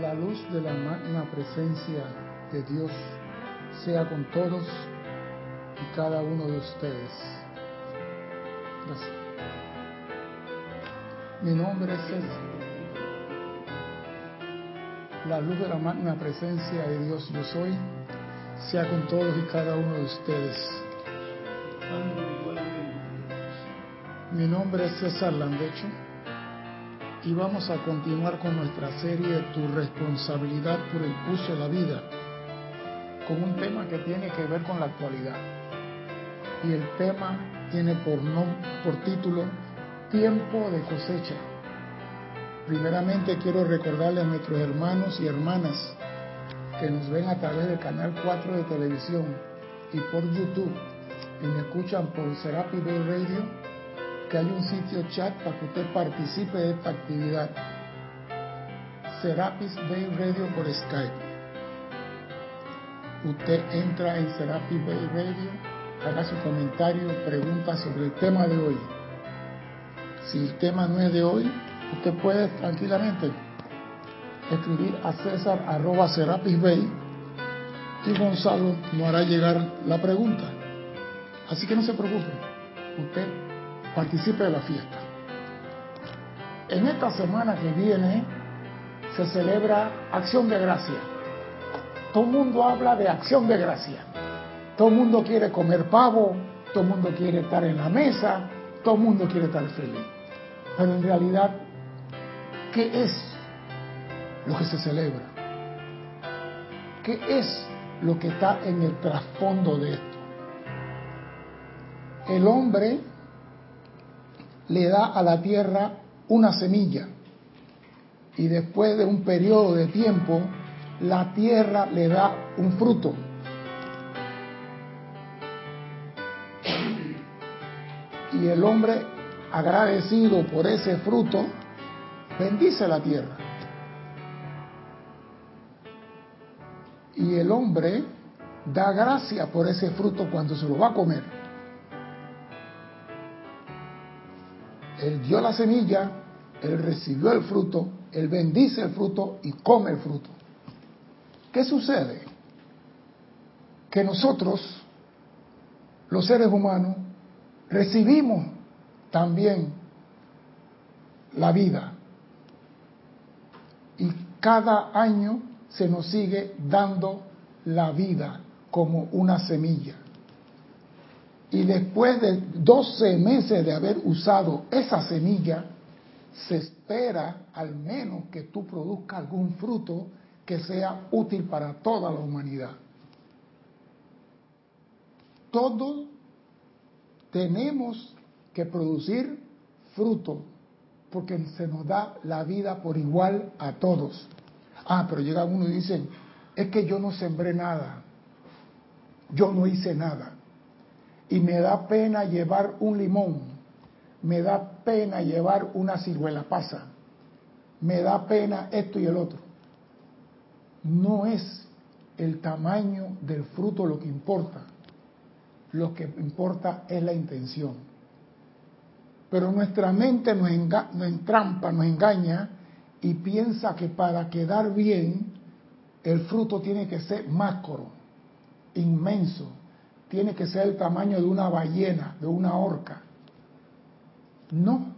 La luz de la magna presencia de Dios sea con todos y cada uno de ustedes. Gracias. Mi nombre es César. La luz de la magna presencia de Dios yo soy sea con todos y cada uno de ustedes. Mi nombre es César Landecho y vamos a continuar con nuestra serie Tu responsabilidad por el uso de la vida, con un tema que tiene que ver con la actualidad. Y el tema tiene por, por título Tiempo de cosecha. Primeramente quiero recordarle a nuestros hermanos y hermanas que nos ven a través del canal 4 de televisión y por YouTube y me escuchan por Serapi Radio que hay un sitio chat para que usted participe de esta actividad. Serapis Bay Radio por Skype. Usted entra en Serapis Bay Radio, haga su comentario, pregunta sobre el tema de hoy. Si el tema no es de hoy, usted puede tranquilamente escribir a César arroba Serapis Bay y Gonzalo nos hará llegar la pregunta. Así que no se preocupe, usted participe de la fiesta. En esta semana que viene se celebra Acción de Gracia. Todo el mundo habla de Acción de Gracia. Todo el mundo quiere comer pavo, todo el mundo quiere estar en la mesa, todo el mundo quiere estar feliz. Pero en realidad, ¿qué es lo que se celebra? ¿Qué es lo que está en el trasfondo de esto? El hombre le da a la tierra una semilla y después de un periodo de tiempo la tierra le da un fruto. Y el hombre agradecido por ese fruto bendice la tierra. Y el hombre da gracia por ese fruto cuando se lo va a comer. Él dio la semilla, Él recibió el fruto, Él bendice el fruto y come el fruto. ¿Qué sucede? Que nosotros, los seres humanos, recibimos también la vida. Y cada año se nos sigue dando la vida como una semilla y después de 12 meses de haber usado esa semilla, se espera al menos que tú produzcas algún fruto que sea útil para toda la humanidad. Todos tenemos que producir fruto porque se nos da la vida por igual a todos. Ah, pero llega uno y dice, es que yo no sembré nada, yo no hice nada y me da pena llevar un limón, me da pena llevar una ciruela pasa, me da pena esto y el otro. No es el tamaño del fruto lo que importa, lo que importa es la intención. Pero nuestra mente nos, nos entrampa, nos engaña y piensa que para quedar bien el fruto tiene que ser macro, inmenso, tiene que ser el tamaño de una ballena, de una orca. No.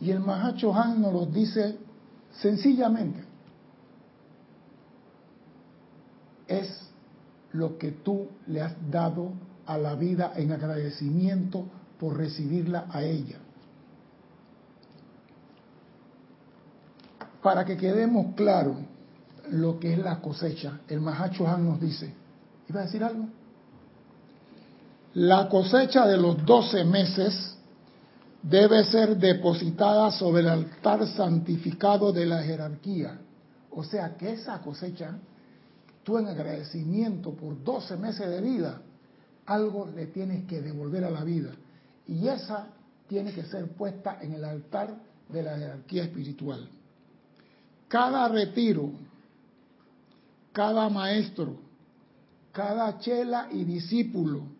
Y el Mahacho Han nos lo dice sencillamente. Es lo que tú le has dado a la vida en agradecimiento por recibirla a ella. Para que quedemos claros lo que es la cosecha, el Mahacho Han nos dice, ¿iba a decir algo? La cosecha de los doce meses debe ser depositada sobre el altar santificado de la jerarquía. O sea que esa cosecha, tú en agradecimiento por doce meses de vida, algo le tienes que devolver a la vida. Y esa tiene que ser puesta en el altar de la jerarquía espiritual. Cada retiro, cada maestro, cada chela y discípulo,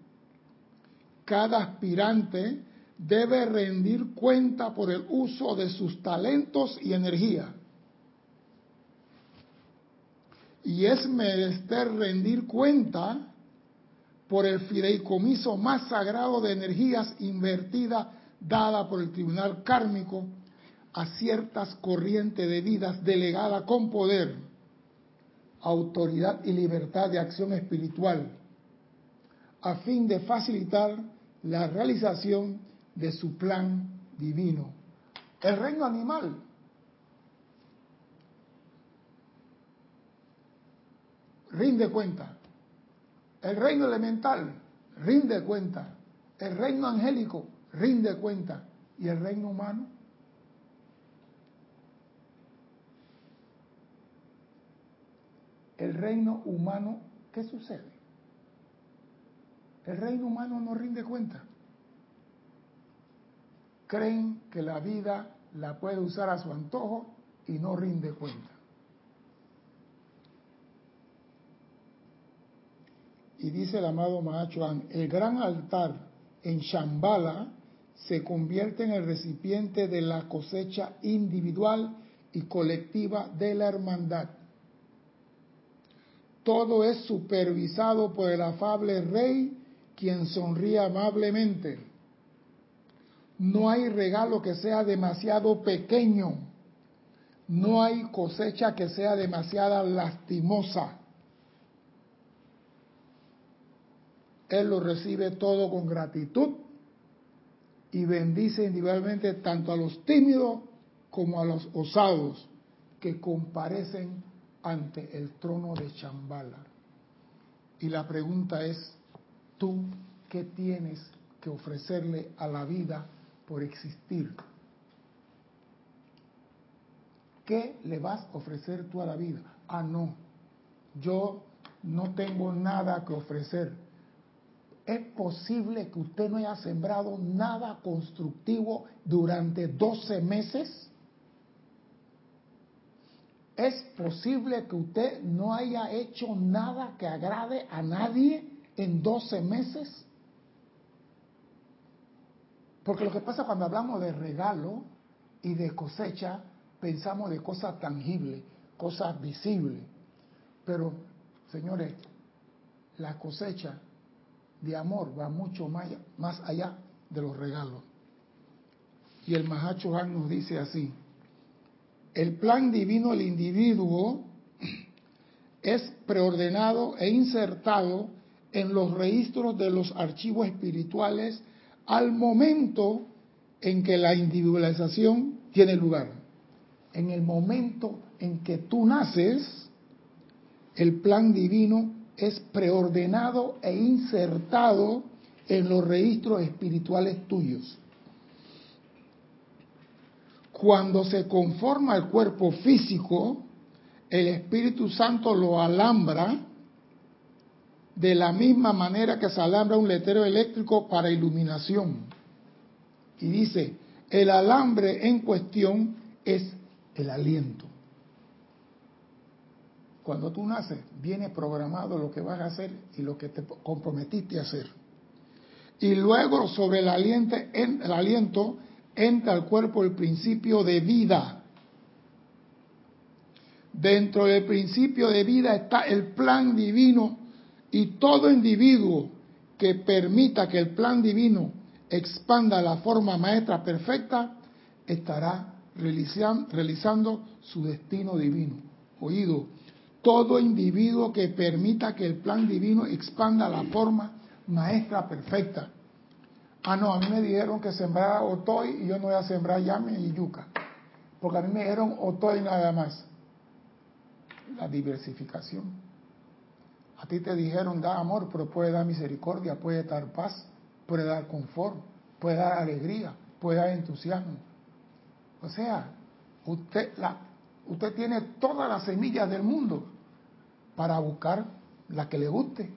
cada aspirante debe rendir cuenta por el uso de sus talentos y energía. y es menester rendir cuenta por el fideicomiso más sagrado de energías invertidas dada por el tribunal kármico a ciertas corrientes de vidas delegadas con poder, autoridad y libertad de acción espiritual, a fin de facilitar la realización de su plan divino. El reino animal rinde cuenta. El reino elemental rinde cuenta. El reino angélico rinde cuenta. ¿Y el reino humano? El reino humano, ¿qué sucede? El reino humano no rinde cuenta. Creen que la vida la puede usar a su antojo y no rinde cuenta. Y dice el amado Mahachuan, el gran altar en Shambhala se convierte en el recipiente de la cosecha individual y colectiva de la hermandad. Todo es supervisado por el afable rey, quien sonríe amablemente. No hay regalo que sea demasiado pequeño. No hay cosecha que sea demasiado lastimosa. Él lo recibe todo con gratitud y bendice individualmente tanto a los tímidos como a los osados que comparecen ante el trono de Chambala. Y la pregunta es, ¿tú qué tienes que ofrecerle a la vida por existir? ¿Qué le vas a ofrecer tú a la vida? Ah, no, yo no tengo nada que ofrecer ¿Es posible que usted no haya sembrado nada constructivo durante 12 meses? ¿Es posible que usted no haya hecho nada que agrade a nadie en 12 meses? Porque lo que pasa cuando hablamos de regalo y de cosecha, pensamos de cosas tangibles, cosas visibles. Pero, señores, la cosecha de amor va mucho más, más allá de los regalos. Y el Mahacho Han nos dice así, el plan divino del individuo es preordenado e insertado en los registros de los archivos espirituales al momento en que la individualización tiene lugar. En el momento en que tú naces, el plan divino es preordenado e insertado en los registros espirituales tuyos. Cuando se conforma el cuerpo físico, el Espíritu Santo lo alambra de la misma manera que se alambra un letrero eléctrico para iluminación. Y dice, el alambre en cuestión es el aliento. Cuando tú naces, viene programado lo que vas a hacer y lo que te comprometiste a hacer. Y luego sobre el aliento, el aliento entra al cuerpo el principio de vida. Dentro del principio de vida está el plan divino y todo individuo que permita que el plan divino expanda la forma maestra perfecta estará realizando su destino divino. Oído, todo individuo que permita que el plan divino expanda la forma maestra perfecta. Ah, no, a mí me dijeron que sembrara otoy y yo no voy a sembrar llame y yuca. Porque a mí me dijeron otoy nada más. La diversificación. A ti te dijeron da amor, pero puede dar misericordia, puede dar paz, puede dar confort, puede dar alegría, puede dar entusiasmo. O sea, usted, la, usted tiene todas las semillas del mundo para buscar la que le guste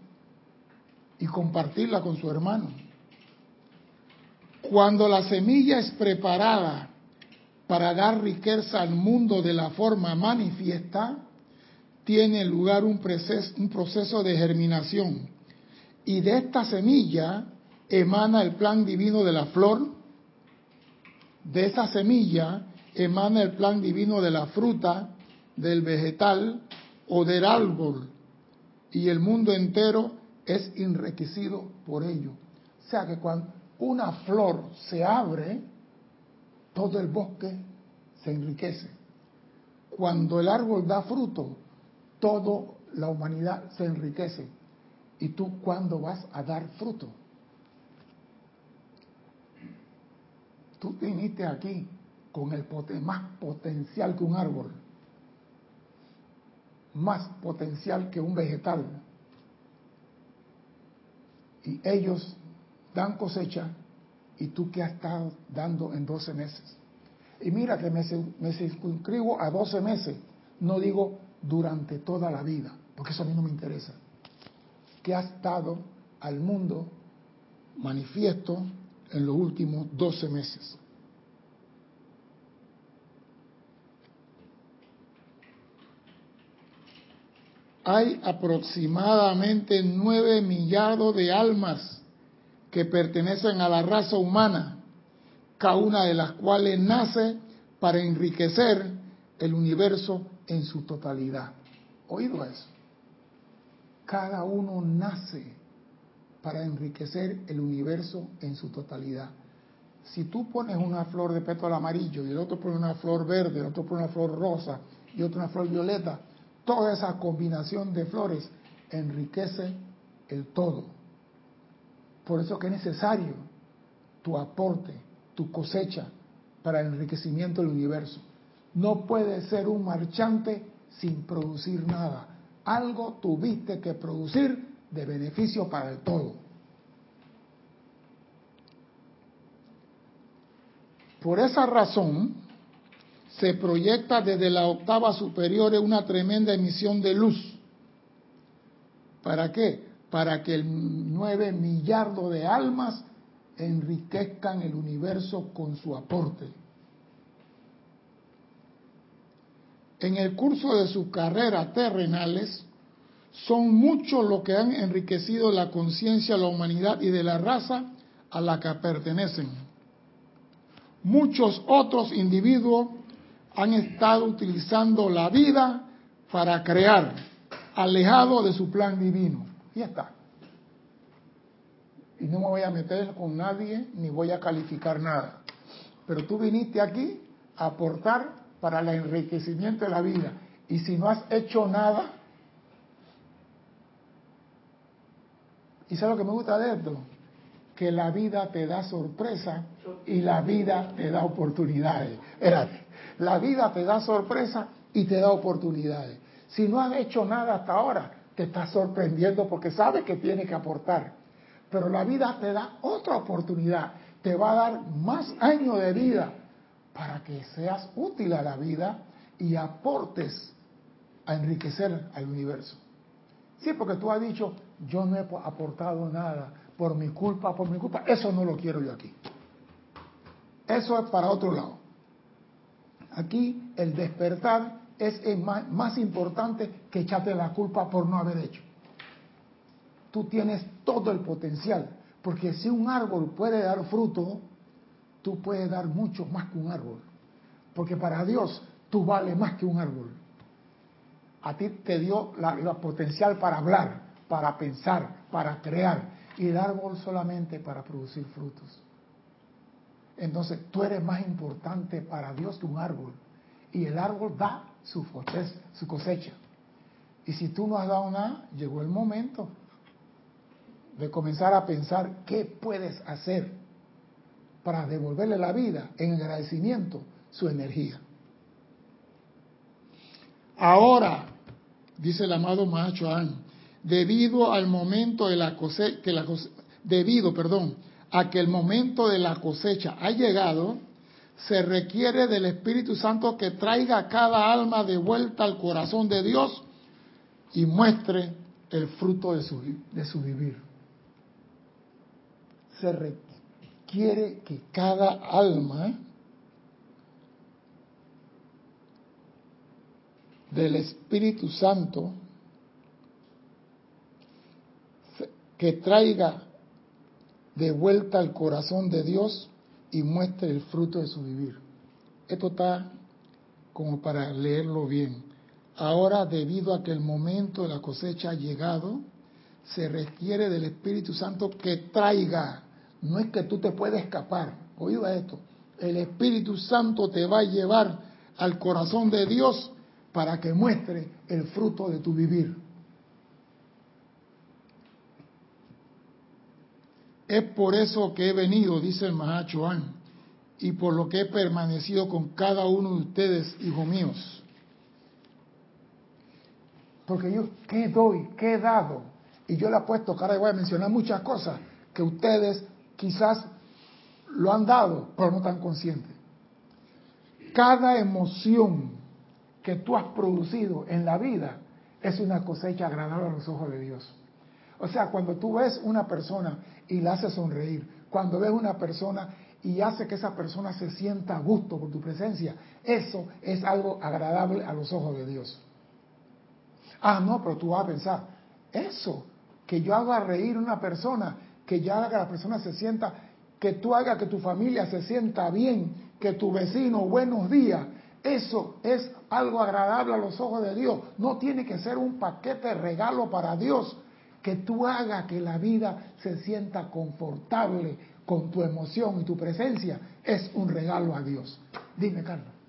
y compartirla con su hermano. Cuando la semilla es preparada para dar riqueza al mundo de la forma manifiesta, tiene lugar un proceso, de germinación. Y de esta semilla emana el plan divino de la flor, de esa semilla emana el plan divino de la fruta, del vegetal, o del árbol, y el mundo entero es enriquecido por ello. O sea que cuando una flor se abre, todo el bosque se enriquece. Cuando el árbol da fruto, toda la humanidad se enriquece. ¿Y tú cuándo vas a dar fruto? Tú viniste aquí con el más potencial que un árbol, más potencial que un vegetal. Y ellos dan cosecha y tú qué has estado dando en 12 meses. Y mira que me, me circunscribo a 12 meses, no digo durante toda la vida, porque eso a mí no me interesa. Que ha estado al mundo manifiesto en los últimos 12 meses. Hay aproximadamente 9 millardos de almas que pertenecen a la raza humana, cada una de las cuales nace para enriquecer el universo en su totalidad. ¿Oído eso? Cada uno nace para enriquecer el universo en su totalidad. Si tú pones una flor de pétalo amarillo y el otro pone una flor verde, el otro pone una flor rosa y otro una flor violeta, toda esa combinación de flores enriquece el todo. Por eso que es necesario tu aporte, tu cosecha para el enriquecimiento del universo. No puede ser un marchante sin producir nada. Algo tuviste que producir de beneficio para el todo. Por esa razón, se proyecta desde la octava superior una tremenda emisión de luz. ¿Para qué? Para que el nueve millardo de almas enriquezcan el universo con su aporte. En el curso de sus carreras terrenales, son muchos los que han enriquecido la conciencia de la humanidad y de la raza a la que pertenecen. Muchos otros individuos han estado utilizando la vida para crear, alejado de su plan divino. Y está. Y no me voy a meter con nadie ni voy a calificar nada. Pero tú viniste aquí a aportar para el enriquecimiento de la vida. Y si no has hecho nada, ¿y sabes lo que me gusta de esto? Que la vida te da sorpresa y la vida te da oportunidades. Espérate. La vida te da sorpresa y te da oportunidades. Si no has hecho nada hasta ahora, te estás sorprendiendo porque sabes que tienes que aportar. Pero la vida te da otra oportunidad, te va a dar más años de vida para que seas útil a la vida y aportes a enriquecer al universo. Sí, porque tú has dicho, yo no he aportado nada por mi culpa, por mi culpa. Eso no lo quiero yo aquí. Eso es para otro lado. Aquí el despertar es más, importante que echarte la culpa por no haber hecho. Tú tienes todo el potencial, porque si un árbol puede dar fruto, tú puedes dar mucho más que un árbol. Porque para Dios tú vales más que un árbol. A ti te dio la, potencial para hablar, para pensar, para crear, y el árbol solamente para producir frutos. Entonces tú eres más importante para Dios que un árbol. Y el árbol da su, su cosecha. Y si tú no has dado nada, llegó el momento de comenzar a pensar qué puedes hacer para devolverle la vida en agradecimiento su energía. Ahora, dice el amado Mahacho debido al momento de la cosecha, que la debido, perdón, a que el momento de la cosecha ha llegado, se requiere del Espíritu Santo que traiga a cada alma de vuelta al corazón de Dios y muestre el fruto de su, de su vivir. Se requiere que cada alma del Espíritu Santo que traiga de vuelta al corazón de Dios y muestre el fruto de su vivir. Esto está como para leerlo bien. Ahora, debido a que el momento de la cosecha ha llegado, se requiere del Espíritu Santo que traiga. No es que tú te puedes escapar. Oído esto. El Espíritu Santo te va a llevar al corazón de Dios para que muestre el fruto de tu vivir. Es por eso que he venido, dice el Mahachoán, y por lo que he permanecido con cada uno de ustedes, hijos míos. Porque yo, ¿qué doy? ¿Qué he dado? Y yo le he puesto, cara, voy a mencionar muchas cosas que ustedes quizás lo han dado, pero no están conscientes. Cada emoción que tú has producido en la vida es una cosecha agradable a los ojos de Dios. O sea, cuando tú ves una persona y la haces sonreír, cuando ves una persona y hace que esa persona se sienta a gusto por tu presencia, eso es algo agradable a los ojos de Dios. Ah, no, pero tú vas a pensar, eso, que yo haga reír a una persona, que que la persona se sienta, que tú hagas que tu familia se sienta bien, que tu vecino, buenos días, eso es algo agradable a los ojos de Dios. No tiene que ser un paquete regalo para Dios. Que tú hagas que la vida se sienta confortable con tu emoción y tu presencia es un regalo a Dios. Dime, Carlos.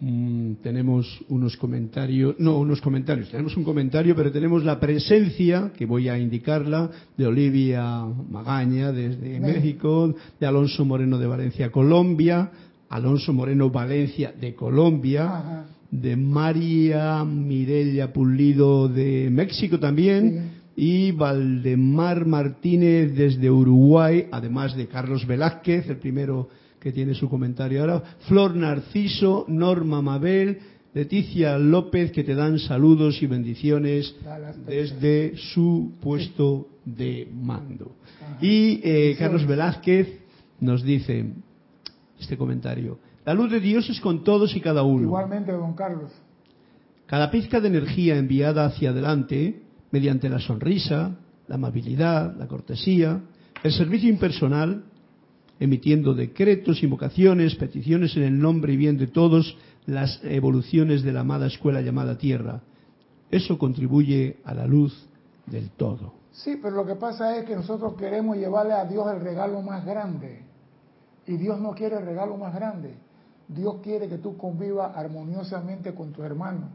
Mm, tenemos unos comentarios, no unos comentarios, tenemos un comentario, pero tenemos la presencia, que voy a indicarla, de Olivia Magaña desde México, de Alonso Moreno de Valencia, Colombia, Alonso Moreno Valencia de Colombia, de María Mirella Pulido de México también, y Valdemar Martínez desde Uruguay, además de Carlos Velázquez, el primero que tiene su comentario ahora, Flor Narciso, Norma Mabel, Leticia López, que te dan saludos y bendiciones desde su puesto de mando. Y eh, Carlos Velázquez nos dice, este comentario. La luz de Dios es con todos y cada uno. Igualmente, don Carlos. Cada pizca de energía enviada hacia adelante, mediante la sonrisa, la amabilidad, la cortesía, el servicio impersonal, emitiendo decretos, invocaciones, peticiones en el nombre y bien de todos las evoluciones de la amada escuela llamada Tierra. Eso contribuye a la luz del todo. Sí, pero lo que pasa es que nosotros queremos llevarle a Dios el regalo más grande. Y Dios no quiere el regalo más grande. Dios quiere que tú convivas armoniosamente con tu hermano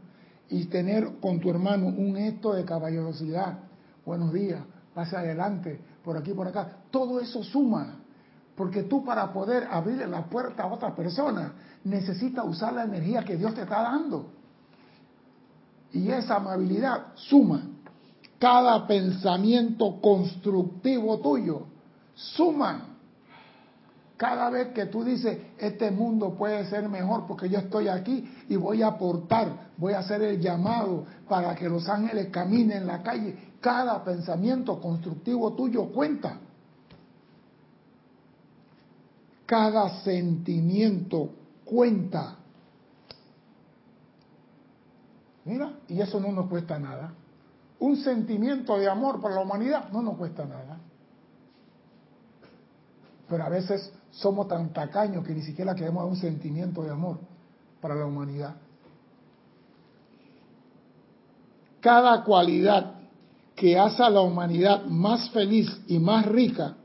y tener con tu hermano un gesto de caballerosidad. Buenos días, pase adelante, por aquí, por acá. Todo eso suma. Porque tú para poder abrirle la puerta a otra persona necesitas usar la energía que Dios te está dando. Y esa amabilidad suma. Cada pensamiento constructivo tuyo suma cada vez que tú dices, este mundo puede ser mejor porque yo estoy aquí y voy a aportar, voy a hacer el llamado para que los ángeles caminen en la calle, cada pensamiento constructivo tuyo cuenta. Cada sentimiento cuenta. Mira, y eso no nos cuesta nada. Un sentimiento de amor por la humanidad no nos cuesta nada. Pero a veces somos tan tacaños que ni siquiera queremos un sentimiento de amor para la humanidad. Cada cualidad que hace a la humanidad más feliz y más rica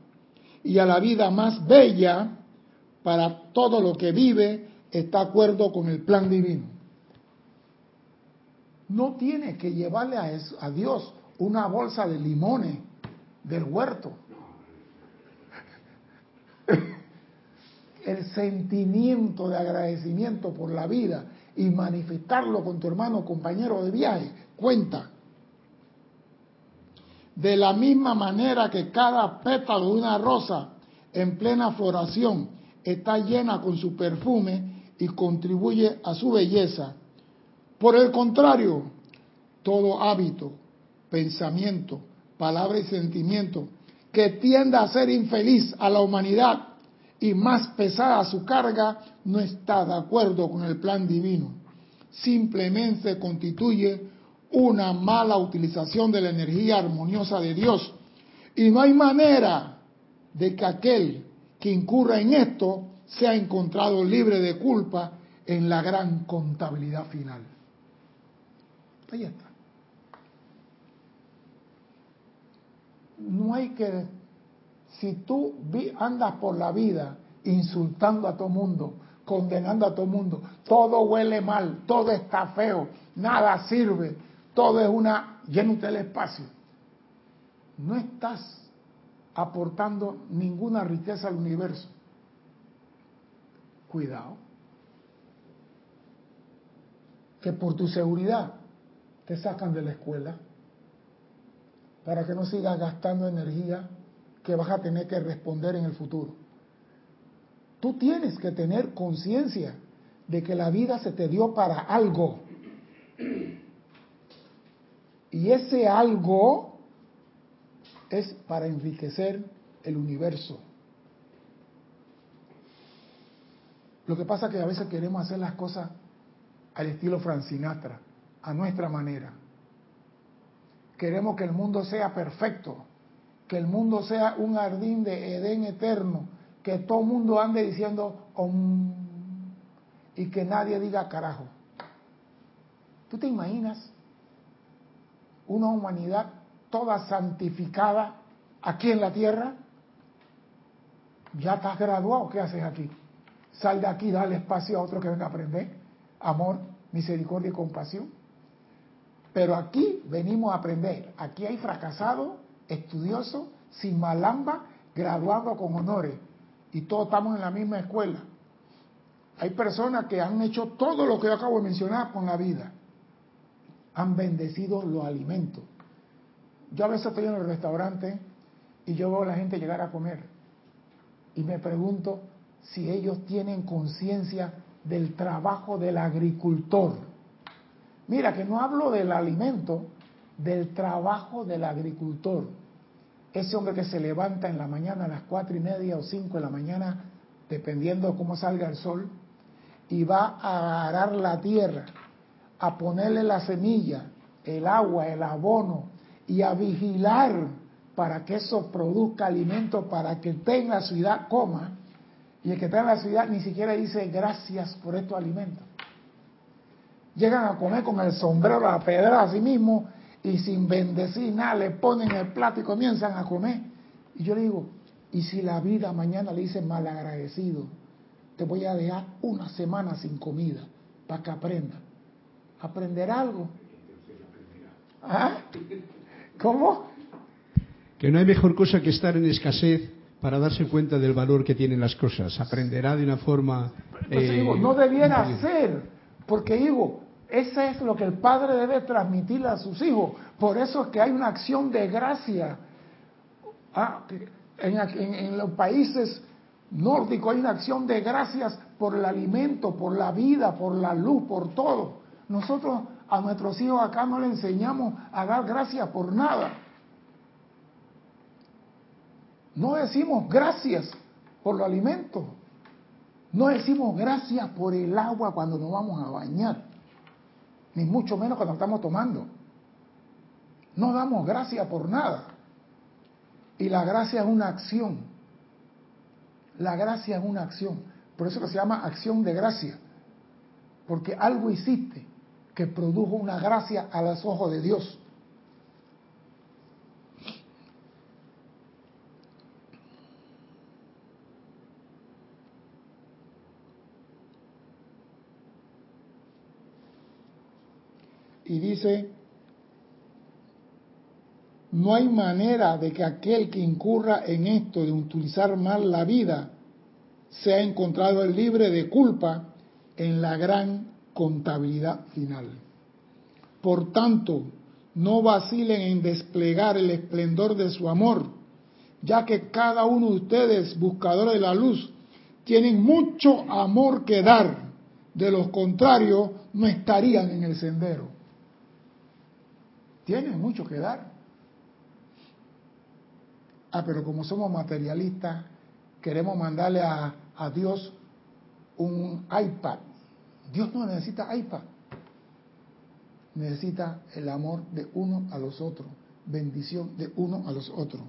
y a la vida más bella para todo lo que vive está de acuerdo con el plan divino. No tiene que llevarle a, a Dios una bolsa de limones del huerto el sentimiento de agradecimiento por la vida y manifestarlo con tu hermano compañero de viaje, cuenta. De la misma manera que cada pétalo de una rosa en plena floración está llena con su perfume y contribuye a su belleza. Por el contrario, todo hábito, pensamiento, palabra y sentimiento que tienda a ser infeliz a la humanidad y más pesada su carga, no está de acuerdo con el plan divino. Simplemente constituye una mala utilización de la energía armoniosa de Dios. Y no hay manera de que aquel que incurra en esto sea encontrado libre de culpa en la gran contabilidad final. Ahí está. No hay que, si tú andas por la vida insultando a todo mundo, condenando a todo mundo, todo huele mal, todo está feo, nada sirve, todo es una, lleno del espacio. No estás aportando ninguna riqueza al universo. Cuidado. Que por tu seguridad te sacan de la escuela para que no sigas gastando energía que vas a tener que responder en el futuro. Tú tienes que tener conciencia de que la vida se te dio para algo. Y ese algo es para enriquecer el universo. Lo que pasa es que a veces queremos hacer las cosas al estilo Francinatra, a nuestra manera. Queremos que el mundo sea perfecto, que el mundo sea un jardín de Edén eterno, que todo el mundo ande diciendo Om, y que nadie diga carajo. ¿Tú te imaginas una humanidad toda santificada aquí en la tierra? ¿Ya estás graduado? ¿Qué haces aquí? Sal de aquí, dale espacio a otro que venga a aprender. Amor, misericordia y compasión. Pero aquí venimos a aprender. Aquí hay fracasado, estudioso, sin malamba, graduado con honores. Y todos estamos en la misma escuela. Hay personas que han hecho todo lo que yo acabo de mencionar con la vida. Han bendecido los alimentos. Yo a veces estoy en el restaurante y yo veo a la gente llegar a comer. Y me pregunto si ellos tienen conciencia del trabajo del agricultor Mira que no hablo del alimento, del trabajo del agricultor. Ese hombre que se levanta en la mañana a las cuatro y media o cinco de la mañana, dependiendo de cómo salga el sol, y va a arar la tierra, a ponerle la semilla, el agua, el abono, y a vigilar para que eso produzca alimento para que tenga la ciudad coma, y el que está en la ciudad ni siquiera dice gracias por estos alimentos llegan a comer con el sombrero a la pedra a sí mismo y sin bendecir nada, le ponen el plato y comienzan a comer. Y yo le digo, ¿y si la vida mañana le dice malagradecido? Te voy a dejar una semana sin comida para que aprenda. ¿Aprender algo? ¿Ah? ¿Cómo? Que no hay mejor cosa que estar en escasez para darse cuenta del valor que tienen las cosas. Aprenderá de una forma... Pues digo, no debiera ser, porque digo, eso es lo que el padre debe transmitirle a sus hijos. Por eso es que hay una acción de gracia. Ah, en, los países nórdicos hay una acción de gracias por el alimento, por la vida, por la luz, por todo. Nosotros a nuestros hijos acá no le enseñamos a dar gracias por nada. No decimos gracias por los alimentos. No decimos gracias por el agua cuando nos vamos a bañar ni mucho menos cuando estamos tomando. No damos gracia por nada. Y la gracia es una acción. La gracia es una acción. Por eso se llama acción de gracia. Porque algo hiciste que produjo una gracia a los ojos de Dios. y dice, no hay manera de que aquel que incurra en esto de utilizar mal la vida sea encontrado libre de culpa en la gran contabilidad final. Por tanto, no vacilen en desplegar el esplendor de su amor, ya que cada uno de ustedes, buscadores de la luz, tienen mucho amor que dar, de lo contrario no estarían en el sendero tienen mucho que dar. Ah, pero como somos materialistas, queremos mandarle a, a Dios un iPad. Dios no necesita iPad. Necesita el amor de uno a los otros, bendición de uno a los otros.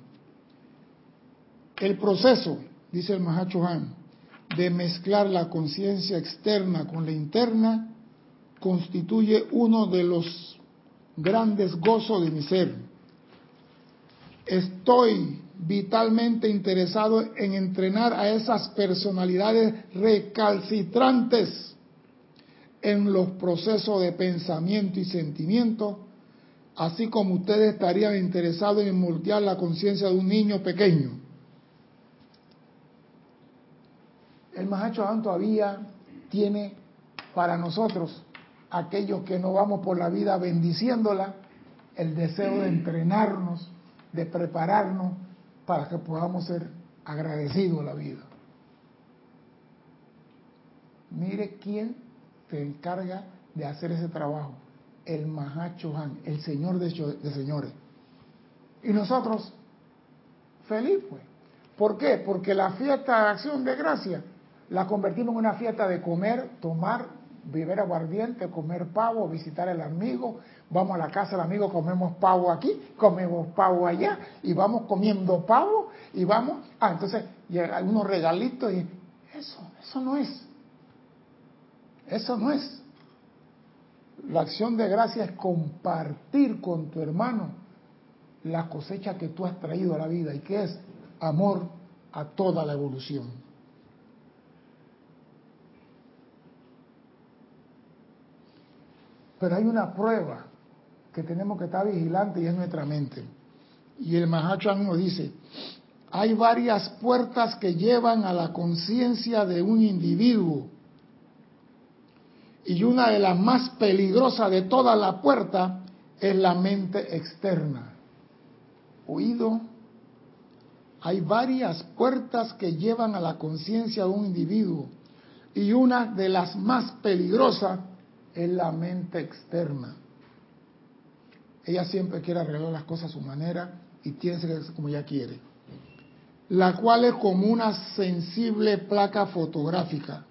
El proceso, dice el Mahacho Han, de mezclar la conciencia externa con la interna constituye uno de los grandes gozos de mi ser. Estoy vitalmente interesado en entrenar a esas personalidades recalcitrantes en los procesos de pensamiento y sentimiento, así como ustedes estarían interesados en moldear la conciencia de un niño pequeño. El Mahacho todavía tiene para nosotros, aquellos que no vamos por la vida bendiciéndola, el deseo de entrenarnos, de prepararnos para que podamos ser agradecidos a la vida. Mire quién se encarga de hacer ese trabajo. El Mahacho Han, el Señor de, señores. Y nosotros, feliz pues. ¿Por qué? Porque la fiesta de acción de gracia la convertimos en una fiesta de comer, tomar, beber aguardiente, comer pavo, visitar al amigo, vamos a la casa del amigo, comemos pavo aquí, comemos pavo allá, y vamos comiendo pavo, y vamos, ah, entonces, y unos regalitos, y eso, eso no es. Eso no es. La acción de gracia es compartir con tu hermano la cosecha que tú has traído a la vida y que es amor a toda la evolución. Pero hay una prueba que tenemos que estar vigilantes y es nuestra mente. Y el Mahachan nos dice, hay varias puertas que llevan a la conciencia de un individuo. Y una de las más peligrosas de toda la puerta es la mente externa. Oído, hay varias puertas que llevan a la conciencia de un individuo. Y una de las más peligrosas es la mente externa. Ella siempre quiere arreglar las cosas a su manera y tiene que como ella quiere. La cual es como una sensible placa fotográfica.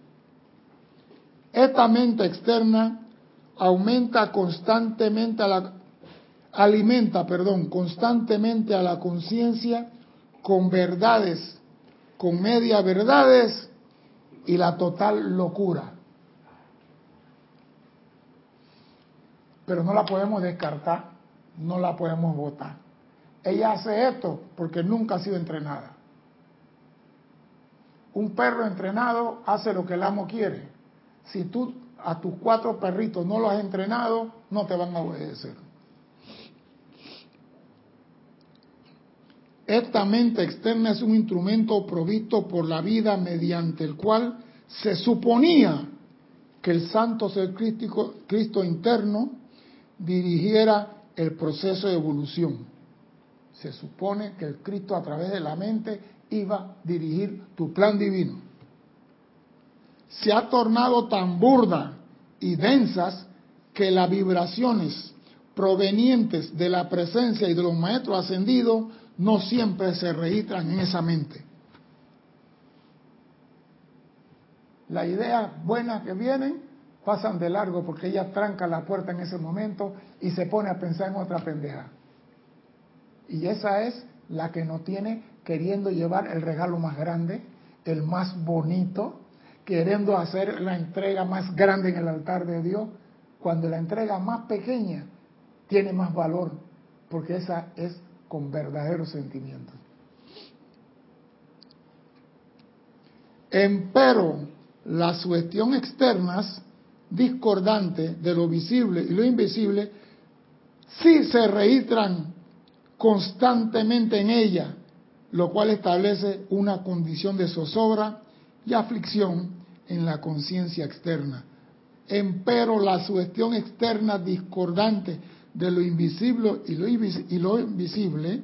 Esta mente externa aumenta constantemente a la alimenta, perdón, constantemente a la conciencia con verdades, con media verdades y la total locura. pero no la podemos descartar, no la podemos votar. Ella hace esto porque nunca ha sido entrenada. Un perro entrenado hace lo que el amo quiere. Si tú a tus cuatro perritos no los has entrenado, no te van a obedecer. Esta mente externa es un instrumento provisto por la vida mediante el cual se suponía que el santo ser Cristo interno dirigiera el proceso de evolución. Se supone que el Cristo a través de la mente iba a dirigir tu plan divino. Se ha tornado tan burda y densas que las vibraciones provenientes de la presencia y de los maestros ascendidos no siempre se registran en esa mente. La idea buena que vienen pasan de largo porque ella tranca la puerta en ese momento y se pone a pensar en otra pendeja. Y esa es la que no tiene queriendo llevar el regalo más grande, el más bonito, queriendo hacer la entrega más grande en el altar de Dios, cuando la entrega más pequeña tiene más valor, porque esa es con verdadero sentimiento. Empero, las cuestiones externas discordante de lo visible y lo invisible, sí se registran constantemente en ella, lo cual establece una condición de zozobra y aflicción en la conciencia externa. Empero la sugestión externa discordante de lo invisible y lo, y lo invisible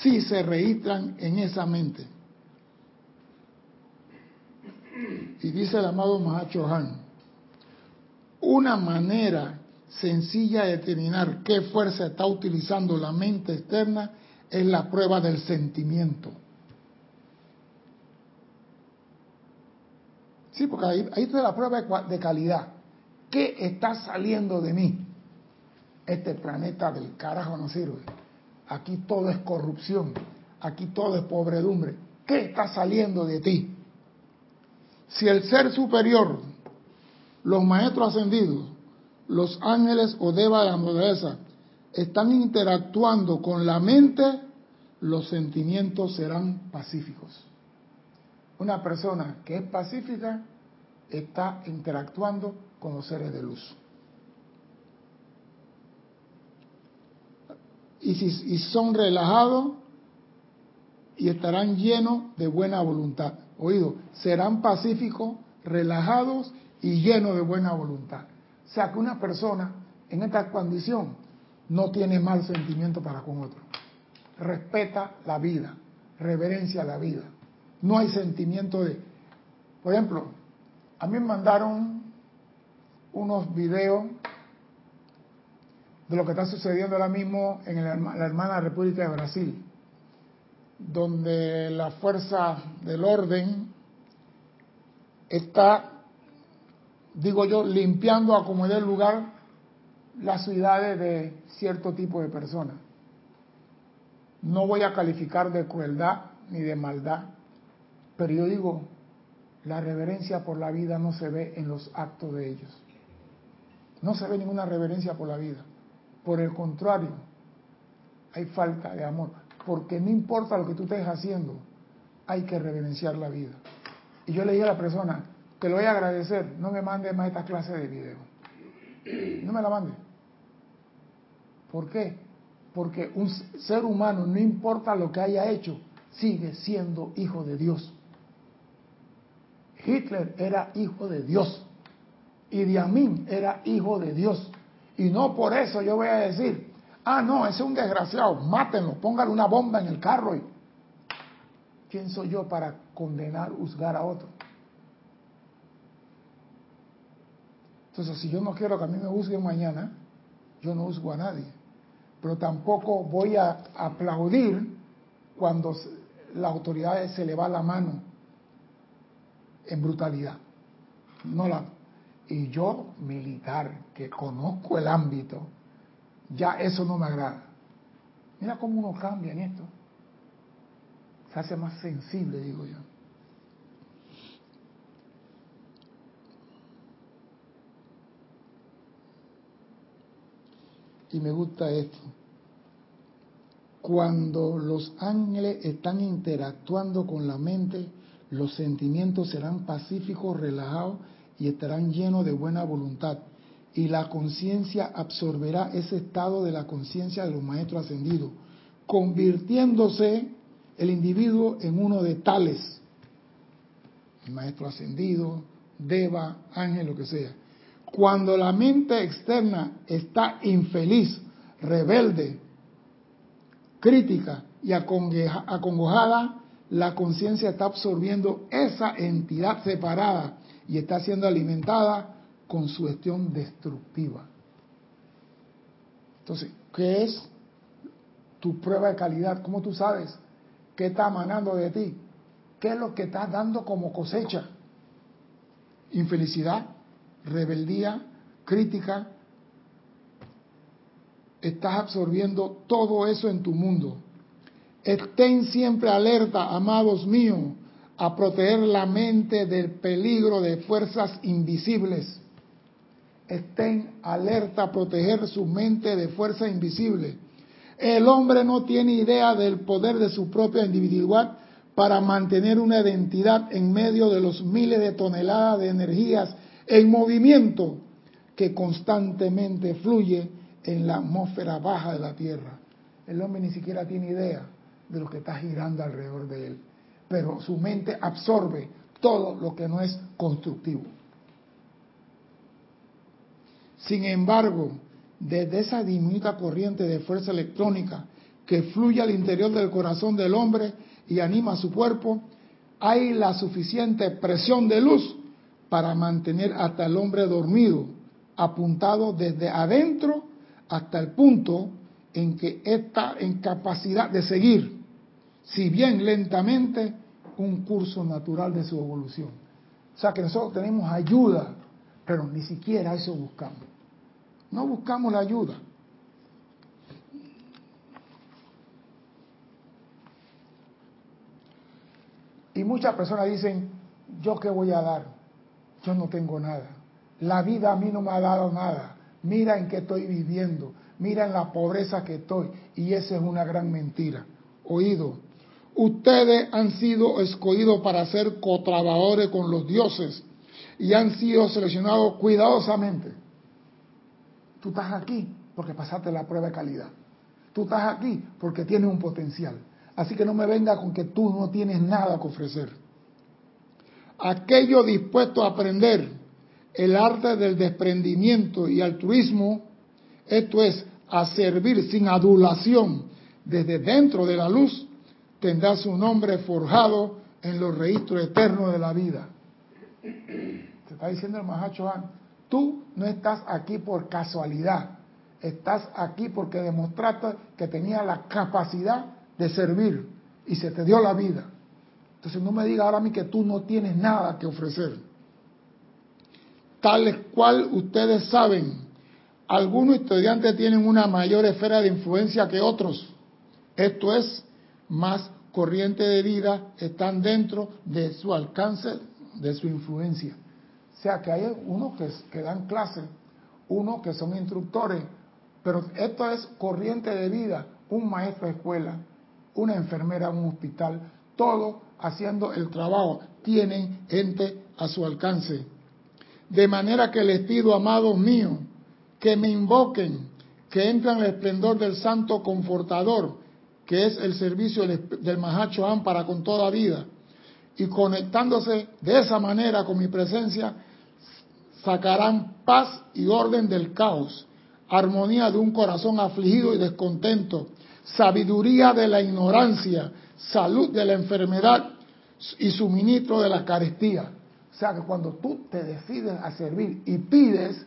sí se registran en esa mente. Y dice el amado Mahacho Han, una manera sencilla de determinar qué fuerza está utilizando la mente externa es la prueba del sentimiento. Sí, porque ahí, ahí está la prueba de calidad. ¿Qué está saliendo de mí? Este planeta del carajo no sirve. Aquí todo es corrupción. Aquí todo es pobredumbre. ¿Qué está saliendo de ti? Si el ser superior los maestros ascendidos, los ángeles o deva de la naturaleza, están interactuando con la mente, los sentimientos serán pacíficos. Una persona que es pacífica está interactuando con los seres de luz. Y si son relajados y estarán llenos de buena voluntad. Oído, serán pacíficos, relajados y llenos de buena voluntad. O sea que una persona en esta condición no tiene mal sentimiento para con otro. Respeta la vida, reverencia la vida. No hay sentimiento de... Por ejemplo, a mí me mandaron unos videos de lo que está sucediendo ahora mismo en la hermana República de Brasil, donde la fuerza del orden está, digo yo, limpiando a como dé lugar las ciudades de cierto tipo de personas. No voy a calificar de crueldad ni de maldad, pero yo digo, la reverencia por la vida no se ve en los actos de ellos. No se ve ninguna reverencia por la vida. Por el contrario, hay falta de amor. Porque no importa lo que tú estés haciendo, hay que reverenciar la vida. Y yo le dije a la persona, te lo voy a agradecer, no me mande más esta clase de video. No me la mande. ¿Por qué? Porque un ser humano, no importa lo que haya hecho, sigue siendo hijo de Dios. Hitler era hijo de Dios. Y Diamín era hijo de Dios. Y no por eso yo voy a decir, ah, no, ese es un desgraciado, mátenlo, póngale una bomba en el carro. Y... ¿Quién soy yo para condenar, juzgar a otro? Entonces, si yo no quiero que a mí me juzguen mañana, yo no juzgo a nadie. Pero tampoco voy a aplaudir cuando la autoridad se le va la mano en brutalidad. No la, y yo, militar, que conozco el ámbito, ya eso no me agrada. Mira cómo uno cambia en esto. Se hace más sensible, digo yo. Y me gusta esto. Cuando los ángeles están interactuando con la mente, los sentimientos serán pacíficos, relajados y estarán llenos de buena voluntad. Y la conciencia absorberá ese estado de la conciencia de los maestros ascendidos, convirtiéndose el individuo en uno de tales. El maestro ascendido, deva, ángel, lo que sea. Cuando la mente externa está infeliz, rebelde, crítica y acongojada, la conciencia está absorbiendo esa entidad separada y está siendo alimentada con su gestión destructiva. Entonces, ¿qué es tu prueba de calidad? ¿Cómo tú sabes qué está emanando de ti? ¿Qué es lo que estás dando como cosecha? Infelicidad, rebeldía, crítica. Estás absorbiendo todo eso en tu mundo. Estén siempre alerta, amados míos, a proteger la mente del peligro de fuerzas invisibles. Estén alerta a proteger su mente de fuerzas invisibles. El hombre no tiene idea del poder de su propia individualidad para mantener una identidad en medio de los miles de toneladas de energías en movimiento que constantemente fluye en la atmósfera baja de la Tierra. El hombre ni siquiera tiene idea de lo que está girando alrededor de él. Pero su mente absorbe todo lo que no es constructivo. Sin embargo, desde esa diminuta corriente de fuerza electrónica que fluye al interior del corazón del hombre y anima su cuerpo, hay la suficiente presión de luz para mantener hasta el hombre dormido, apuntado desde adentro hasta el punto en que está en capacidad de seguir, si bien lentamente, un curso natural de su evolución. O sea que nosotros tenemos ayuda, pero ni siquiera eso buscamos. No buscamos la ayuda. Y muchas personas dicen, ¿yo qué voy a dar? Yo no tengo nada. La vida a mí no me ha dado nada. Mira en qué estoy viviendo mira en la pobreza que estoy. Y esa es una gran mentira. Oído, ustedes han sido escogidos para ser cotrabajadores con los dioses y han sido seleccionados cuidadosamente. Tú estás aquí porque pasaste la prueba de calidad. Tú estás aquí porque tienes un potencial. Así que no me venga con que tú no tienes nada que ofrecer. Aquello dispuesto a aprender el arte del desprendimiento y altruismo, esto es, a servir sin adulación desde dentro de la luz, tendrá su nombre forjado en los registros eternos de la vida. Se está diciendo el Mahacho tú no estás aquí por casualidad, estás aquí porque demostraste que tenías la capacidad de servir y se te dio la vida. Entonces no me diga ahora a mí que tú no tienes nada que ofrecer. Tal cual ustedes saben, algunos estudiantes tienen una mayor esfera de influencia que otros. Esto es, más corriente de vida están dentro de su alcance, de su influencia. O sea que hay unos que, que dan clases, unos que son instructores, pero esto es corriente de vida, un maestro de escuela, una enfermera en un hospital, todo haciendo el trabajo, tienen gente a su alcance. De manera que les pido, amados míos, que me invoquen, que entren en el esplendor del Santo Confortador, que es el servicio del Mahacho para con toda vida. Y conectándose de esa manera con mi presencia, sacarán paz y orden del caos, armonía de un corazón afligido y descontento, sabiduría de la ignorancia, salud de la enfermedad y suministro de la carestía. O sea que cuando tú te decides a servir y pides,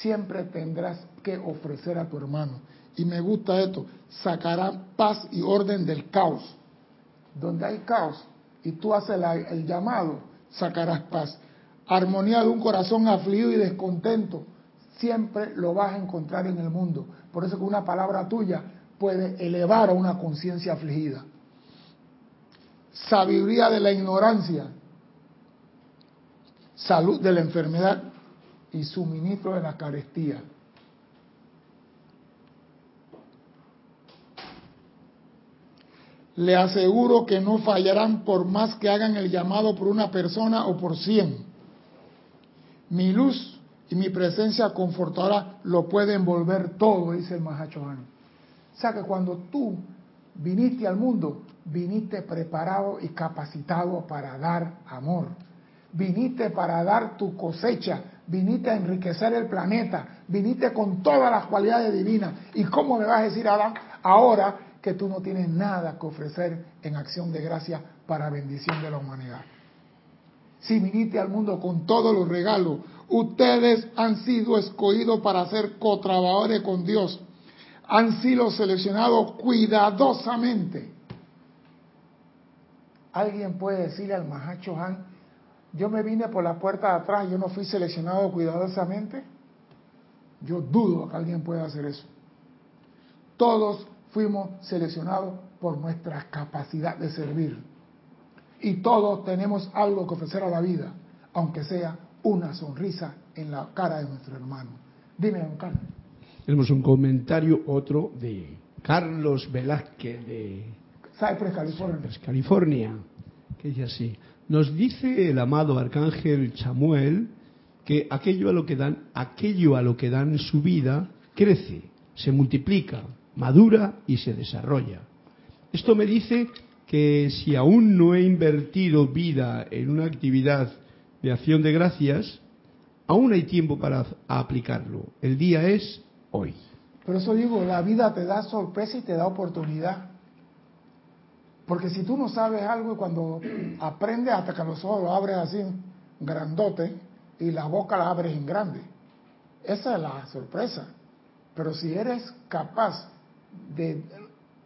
siempre tendrás que ofrecer a tu hermano. Y me gusta esto, sacará paz y orden del caos. Donde hay caos y tú haces el llamado, sacarás paz. Armonía de un corazón afligido y descontento, siempre lo vas a encontrar en el mundo. Por eso que una palabra tuya puede elevar a una conciencia afligida. Sabiduría de la ignorancia, salud de la enfermedad y suministro de la carestía. Le aseguro que no fallarán por más que hagan el llamado por una persona o por cien. Mi luz y mi presencia confortadora lo pueden envolver todo, dice el Mahachohan. O sea que cuando tú viniste al mundo, viniste preparado y capacitado para dar amor. Viniste para dar tu cosecha, viniste a enriquecer el planeta, viniste con todas las cualidades divinas. ¿Y cómo me vas a decir, Adán, ahora que tú no tienes nada que ofrecer en acción de gracia para bendición de la humanidad? Si viniste al mundo con todos los regalos, ustedes han sido escogidos para ser cotrabajadores con Dios han sido seleccionados cuidadosamente. Alguien puede decirle al Mahacho Han, yo me vine por la puerta de atrás, yo no fui seleccionado cuidadosamente. Yo dudo que alguien pueda hacer eso. Todos fuimos seleccionados por nuestra capacidad de servir. Y todos tenemos algo que ofrecer a la vida, aunque sea una sonrisa en la cara de nuestro hermano. Dime, don Carlos. Tenemos un comentario, otro de Carlos Velázquez de Cypress, California. California, que dice así. Nos dice el amado arcángel Chamuel que aquello a lo que dan, aquello a lo que dan su vida crece, se multiplica, madura y se desarrolla. Esto me dice que si aún no he invertido vida en una actividad de acción de gracias, aún hay tiempo para aplicarlo. El día es hoy. Por eso digo, la vida te da sorpresa y te da oportunidad. Porque si tú no sabes algo y cuando aprendes hasta que los ojos lo abres así grandote y la boca la abres en grande. Esa es la sorpresa. Pero si eres capaz de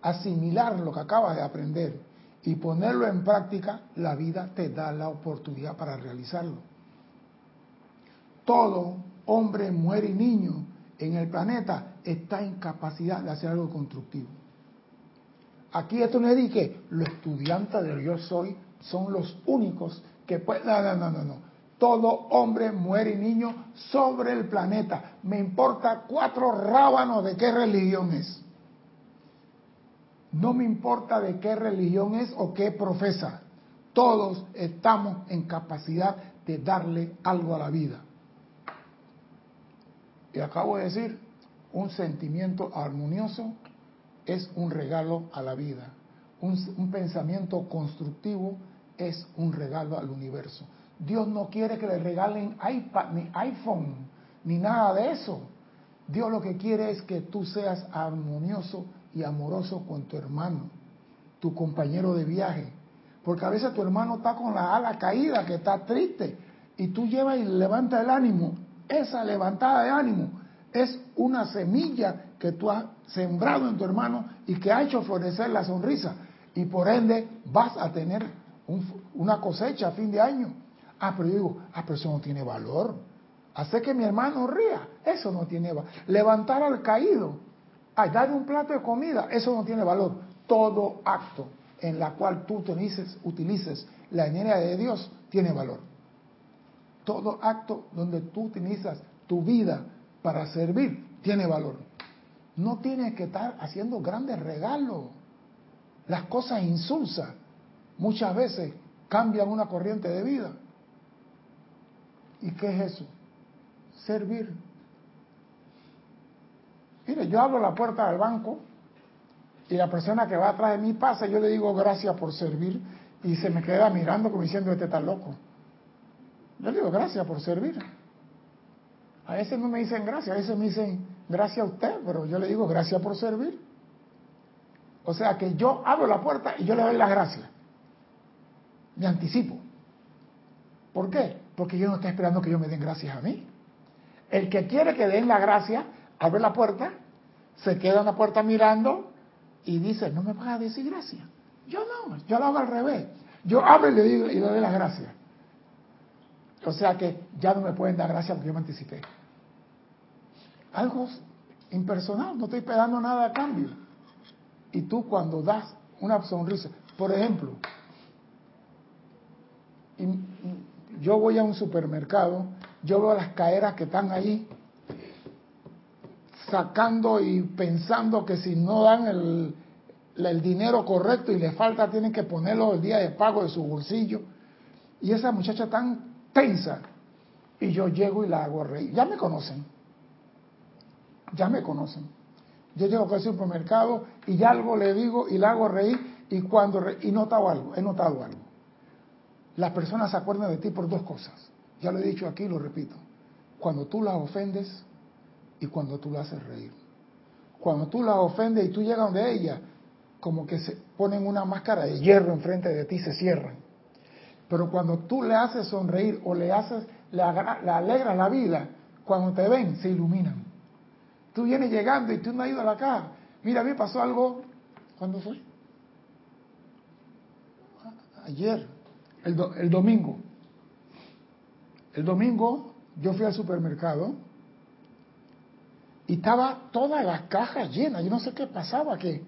asimilar lo que acabas de aprender y ponerlo en práctica, la vida te da la oportunidad para realizarlo. Todo hombre, mujer y niño en el planeta está en capacidad de hacer algo constructivo. Aquí esto no es que los estudiantes del yo soy son los únicos que pueden... No, no, no, no, Todo hombre, muere y niño sobre el planeta. Me importa cuatro rábanos de qué religión es. No me importa de qué religión es o qué profesa. Todos estamos en capacidad de darle algo a la vida. Y acabo de decir, un sentimiento armonioso es un regalo a la vida. Un, pensamiento constructivo es un regalo al universo. Dios no quiere que le regalen iPad, ni iPhone, ni nada de eso. Dios lo que quiere es que tú seas armonioso y amoroso con tu hermano, tu compañero de viaje. Porque a veces tu hermano está con la ala caída, que está triste, y tú llevas y levanta el ánimo. Esa levantada de ánimo es una semilla que tú has sembrado en tu hermano y que ha hecho florecer la sonrisa. Y por ende vas a tener una cosecha a fin de año. Ah, pero yo digo, ah, pero eso no tiene valor. Hacer que mi hermano ría, eso no tiene valor. Levantar al caído, ay, darle un plato de comida, eso no tiene valor. Todo acto en la cual tú utilices, utilices la energía de Dios tiene valor. Todo acto donde tú utilizas tu vida para servir tiene valor. No tienes que estar haciendo grandes regalos. Las cosas insulsas muchas veces cambian una corriente de vida. ¿Y qué es eso? Servir. Mire, yo abro la puerta del banco y la persona que va atrás de mí pasa, yo le digo gracias por servir y se me queda mirando como diciendo, este está loco. Yo le digo gracias por servir. A veces no me dicen gracias, a veces me dicen gracias a usted, pero yo le digo gracias por servir. O sea que yo abro la puerta y yo le doy las gracias. Me anticipo. ¿Por qué? Porque yo no estoy esperando que ellos me den gracias a mí. El que quiere que den la gracia, abre la puerta, se queda en la puerta mirando y dice, no me vas a decir gracias. Yo no, yo lo hago al revés. Yo abro y le digo y le doy las gracias. O sea que ya no me pueden dar gracias porque yo me anticipé. Algo impersonal, no estoy esperando nada a cambio. Y tú cuando das una sonrisa, por ejemplo, yo voy a un supermercado, yo veo las caeras que están ahí sacando y pensando que si no dan el, el dinero correcto y le falta, tienen que ponerlo el día de pago de su bolsillo. Y esa muchacha tan tensa. Y yo llego y la hago reír. Ya me conocen. Ya me conocen. Yo llego al supermercado y ya algo le digo y la hago reír y cuando y notado algo, he notado algo. Las personas se acuerdan de ti por dos cosas. Ya lo he dicho aquí, lo repito. Cuando tú las ofendes y cuando tú la haces reír. Cuando tú las ofendes y tú llegas donde ella, como que se ponen una máscara de hierro enfrente de ti, se cierran. Pero cuando tú le haces sonreír o le haces, le, alegras la vida, cuando te ven, se iluminan. Tú vienes llegando y tú no has ido a la caja. Mira, a mí pasó algo. ¿Cuándo fue? Ayer, el, el domingo. El domingo yo fui al supermercado y estaba todas las cajas llenas. Yo no sé qué pasaba, que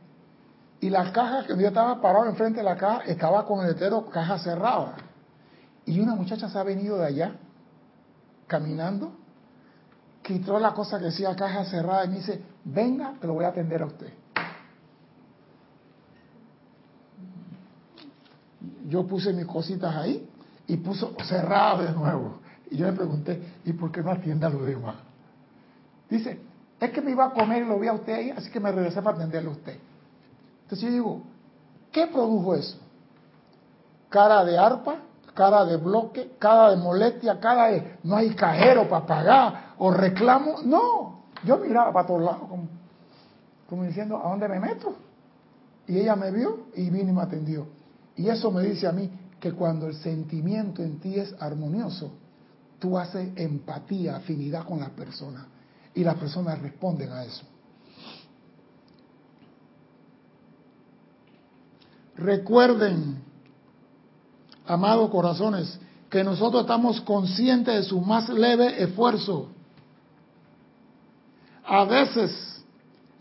y la caja que yo estaba parado enfrente de la caja estaba con el letero caja cerrada. Y una muchacha se ha venido de allá, caminando, quitó la cosa que decía caja cerrada y me dice, venga, que lo voy a atender a usted. Yo puse mis cositas ahí y puso cerrado de nuevo. Y yo le pregunté, ¿y por qué no atiende a los demás? Dice, es que me iba a comer y lo vi a usted ahí, así que me regresé para atenderlo a usted. Entonces yo digo, ¿qué produjo eso? ¿Cara de arpa? cara de bloque, cara de molestia, cara de no hay cajero para pagar o reclamo. No, yo miraba para todos lados como, como diciendo, ¿a dónde me meto? Y ella me vio y vino y me atendió. Y eso me dice a mí que cuando el sentimiento en ti es armonioso, tú haces empatía, afinidad con las personas. Y las personas responden a eso. Recuerden amados corazones, que nosotros estamos conscientes de su más leve esfuerzo. A veces,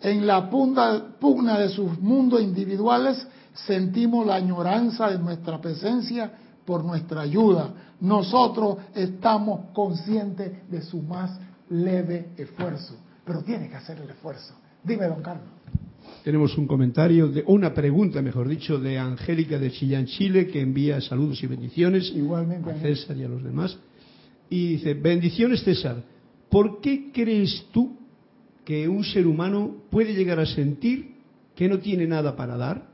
en la pugna de sus mundos individuales, sentimos la añoranza de nuestra presencia por nuestra ayuda. Nosotros estamos conscientes de su más leve esfuerzo, pero tiene que hacer el esfuerzo. Dime, don Carlos. Tenemos un comentario, de, una pregunta, mejor dicho, de Angélica de Chillán, Chile, que envía saludos y bendiciones Igualmente, a César y a los demás. Y dice, bendiciones César, ¿por qué crees tú que un ser humano puede llegar a sentir que no tiene nada para dar?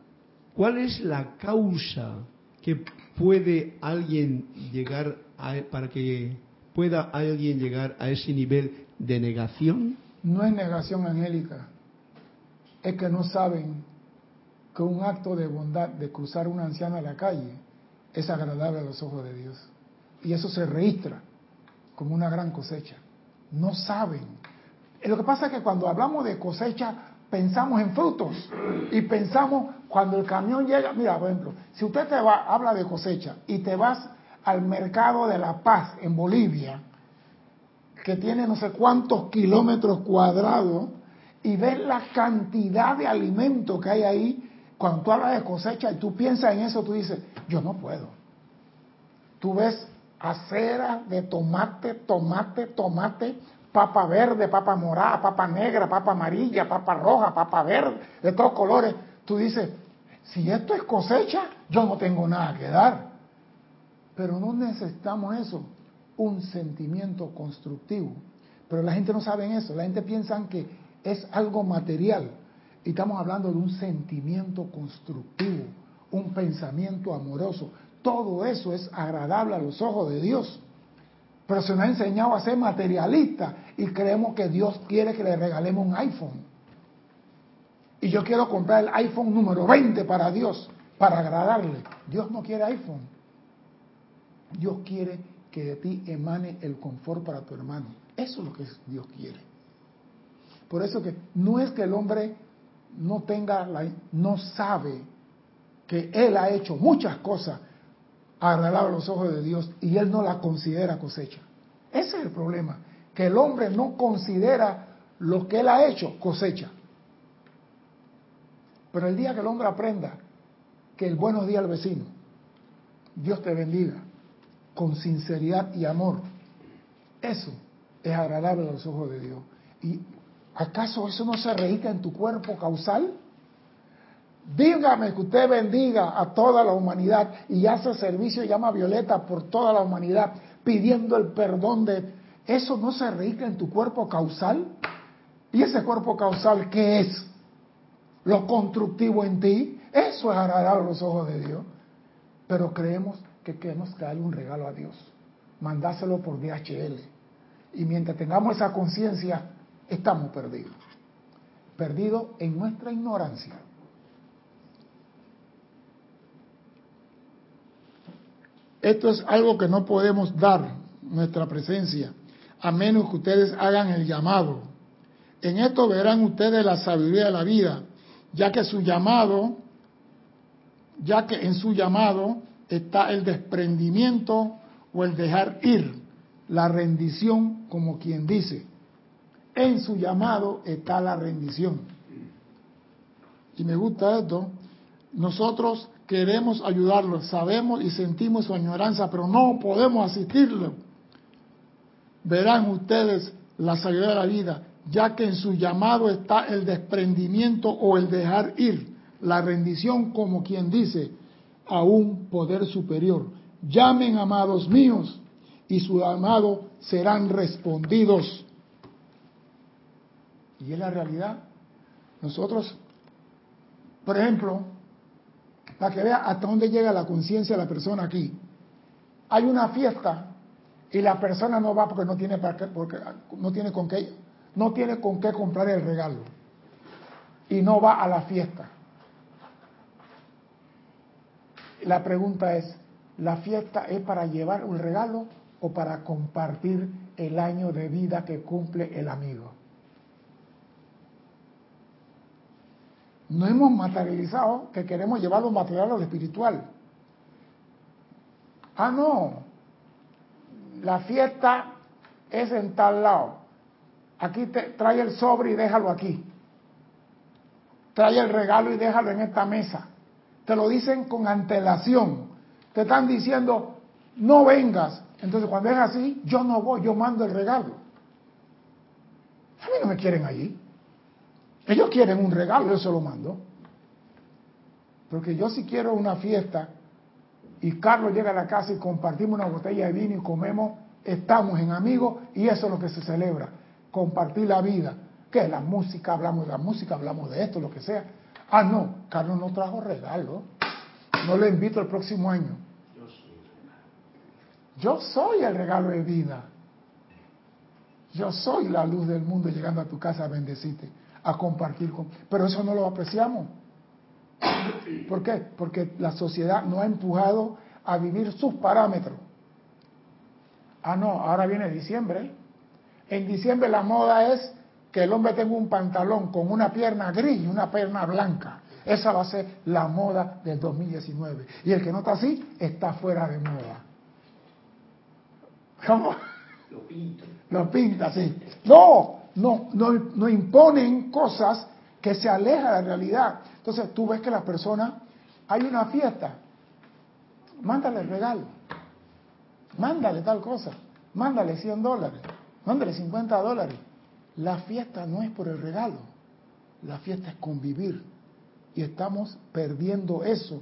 ¿Cuál es la causa que puede alguien llegar a, para que pueda alguien llegar a ese nivel de negación? No es negación angélica, es que no saben que un acto de bondad de cruzar una anciana a la calle es agradable a los ojos de Dios. Y eso se registra como una gran cosecha. No saben. Lo que pasa es que cuando hablamos de cosecha, pensamos en frutos y pensamos cuando el camión llega, mira, por ejemplo, si usted te va, habla de cosecha y te vas al mercado de La Paz en Bolivia, que tiene no sé cuántos kilómetros cuadrados, y ves la cantidad de alimento que hay ahí, cuando tú hablas de cosecha y tú piensas en eso, tú dices, yo no puedo. Tú ves acera de tomate, tomate, tomate, papa verde, papa morada, papa negra, papa amarilla, papa roja, papa verde, de todos colores. Tú dices, si esto es cosecha, yo no tengo nada que dar. Pero no necesitamos eso, un sentimiento constructivo. Pero la gente no sabe eso, la gente piensa que es algo material. Y estamos hablando de un sentimiento constructivo, un pensamiento amoroso. Todo eso es agradable a los ojos de Dios. Pero se nos ha enseñado a ser materialista y creemos que Dios quiere que le regalemos un iPhone. Y yo quiero comprar el iPhone número 20 para Dios, para agradarle. Dios no quiere iPhone. Dios quiere que de ti emane el confort para tu hermano. Eso es lo que Dios quiere. Por eso que no es que el hombre no tenga la, no sabe que él ha hecho muchas cosas agradables a los ojos de Dios y él no la considera cosecha. Ese es el problema, que el hombre no considera lo que él ha hecho cosecha. Pero el día que el hombre aprenda que el buenos días al vecino, Dios te bendiga, con sinceridad y amor, eso es agradable a los ojos de Dios. ¿Y acaso eso no se registra en tu cuerpo causal? Dígame que usted bendiga a toda la humanidad y hace servicio y llama a Violeta por toda la humanidad, pidiendo el perdón de... ¿Eso no se registra en tu cuerpo causal? ¿Y ese cuerpo causal qué es? Lo constructivo en ti, eso es agradable a los ojos de Dios. Pero creemos que queremos darle un regalo a Dios, mandárselo por DHL. Y mientras tengamos esa conciencia, estamos perdidos. Perdidos en nuestra ignorancia. Esto es algo que no podemos dar, nuestra presencia, a menos que ustedes hagan el llamado. En esto verán ustedes la sabiduría de la vida, ya que su llamado, ya que en su llamado está el desprendimiento o el dejar ir, la rendición, como quien dice. En su llamado está la rendición. Y me gusta esto. Nosotros queremos ayudarlo, sabemos y sentimos su añoranza, pero no podemos asistirlo. Verán ustedes la sabiduría de la vida, ya que en su llamado está el desprendimiento o el dejar ir, la rendición como quien dice, a un poder superior. Llamen, amados míos, y su amado serán respondidos. Y es la realidad. Nosotros, por ejemplo, para que vea hasta dónde llega la conciencia de la persona aquí. Hay una fiesta y la persona no va porque no tiene para qué, porque no tiene con qué, no tiene con qué comprar el regalo y no va a la fiesta. La pregunta es, ¿la fiesta es para llevar un regalo o para compartir el año de vida que cumple el amigo? No hemos materializado que queremos llevar lo material a lo espiritual. Ah, no, la fiesta es en tal lado. Aquí te, trae el sobre y déjalo aquí. Trae el regalo y déjalo en esta mesa. Te lo dicen con antelación. te están diciendo, no vengas. Entonces cuando es así, yo no voy, yo mando el regalo. A mí no me quieren allí. Ellos quieren un regalo, yo se lo mando. Porque yo si quiero una fiesta y Carlos llega a la casa y compartimos una botella de vino y comemos, estamos en amigos y eso es lo que se celebra. Compartir la vida. que La música, hablamos de la música, hablamos de esto, lo que sea. Ah, no, Carlos no trajo regalo. No le invito el próximo año. Yo soy el regalo de vida. Yo soy la luz del mundo llegando a tu casa a bendecirte, a compartir con... Pero eso no lo apreciamos. ¿Por qué? Porque la sociedad no ha empujado a vivir sus parámetros. Ah, no, ahora viene diciembre. En diciembre la moda es que el hombre tenga un pantalón con una pierna gris y una pierna blanca. Esa va a ser la moda del 2019. Y el que no está así está fuera de moda. ¿Cómo? Lo pinta. Lo pinta, sí. No, no, no, no imponen cosas que se alejan de la realidad. Entonces tú ves que la persona, hay una fiesta, mándale regalo, mándale tal cosa, mándale 100 dólares, mándale 50 dólares. La fiesta no es por el regalo, la fiesta es convivir. Y estamos perdiendo eso,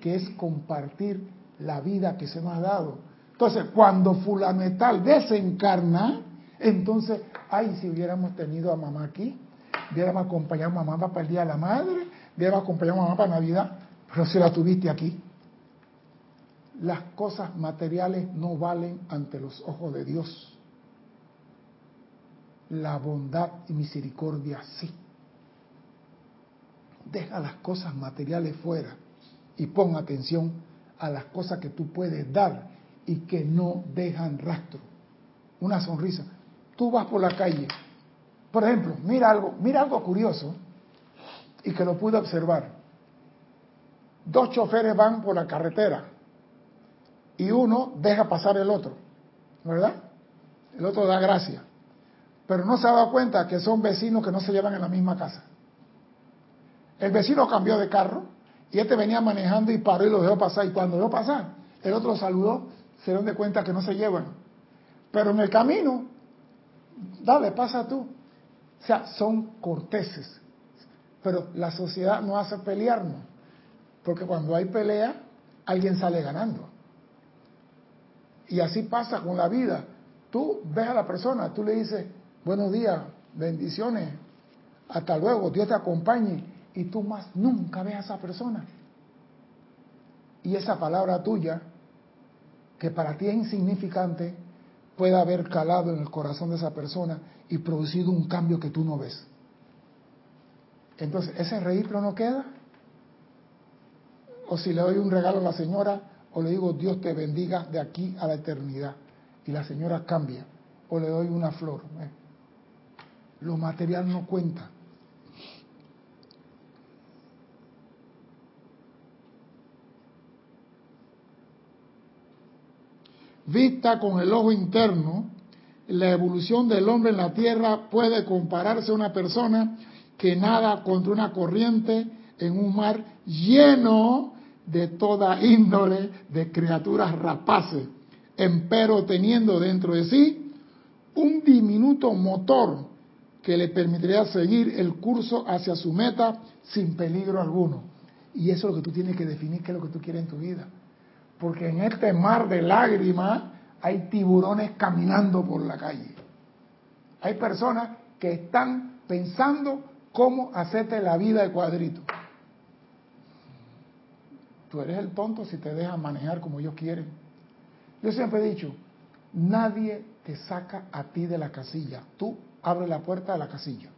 que es compartir la vida que se nos ha dado. Entonces, cuando Fulametal desencarna, entonces, ay, si hubiéramos tenido a mamá aquí, hubiéramos acompañado a mamá para el Día de la Madre, hubiéramos acompañado a mamá para Navidad, pero si la tuviste aquí. Las cosas materiales no valen ante los ojos de Dios. La bondad y misericordia sí. Deja las cosas materiales fuera y pon atención a las cosas que tú puedes dar y que no dejan rastro. Una sonrisa. Tú vas por la calle. Por ejemplo, mira algo, mira algo curioso y que lo pude observar. Dos choferes van por la carretera y uno deja pasar el otro, ¿verdad? El otro da gracia. Pero no se ha dado cuenta que son vecinos que no se llevan en la misma casa. El vecino cambió de carro y este venía manejando y paró y lo dejó pasar. Y cuando dejó pasar, el otro saludó se dan de cuenta que no se llevan. Pero en el camino, dale, pasa tú. O sea, son corteses. Pero la sociedad no hace pelearnos. Porque cuando hay pelea, alguien sale ganando. Y así pasa con la vida. Tú ves a la persona, tú le dices, buenos días, bendiciones, hasta luego, Dios te acompañe. Y tú más nunca ves a esa persona. Y esa palabra tuya que para ti es insignificante pueda haber calado en el corazón de esa persona y producido un cambio que tú no ves. Entonces, ¿ese registro no queda? O si le doy un regalo a la señora, o le digo Dios te bendiga de aquí a la eternidad, y la señora cambia, o le doy una flor. ¿eh? Lo material no cuenta. Vista con el ojo interno, la evolución del hombre en la Tierra puede compararse a una persona que nada contra una corriente en un mar lleno de toda índole de criaturas rapaces, empero teniendo dentro de sí un diminuto motor que le permitiría seguir el curso hacia su meta sin peligro alguno. Y eso es lo que tú tienes que definir, qué es lo que tú quieres en tu vida. Porque en este mar de lágrimas hay tiburones caminando por la calle. Hay personas que están pensando cómo hacerte la vida de cuadrito. Tú eres el tonto si te dejas manejar como ellos quieren. Yo siempre he dicho, nadie te saca a ti de la casilla. Tú abres la puerta de la casilla.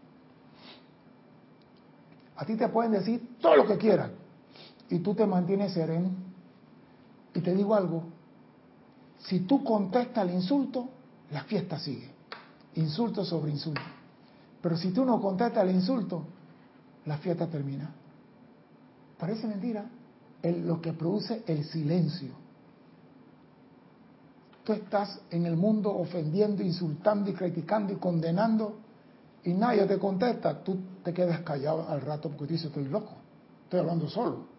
A ti te pueden decir todo lo que quieran y tú te mantienes sereno y te digo algo, si tú contestas el insulto, la fiesta sigue. Insulto sobre insulto. Pero si tú no contestas el insulto, la fiesta termina. Parece mentira. Es lo que produce el silencio. Tú estás en el mundo ofendiendo, insultando y criticando y condenando y nadie te contesta. Tú te quedas callado al rato porque tú dices, estoy loco, estoy hablando solo.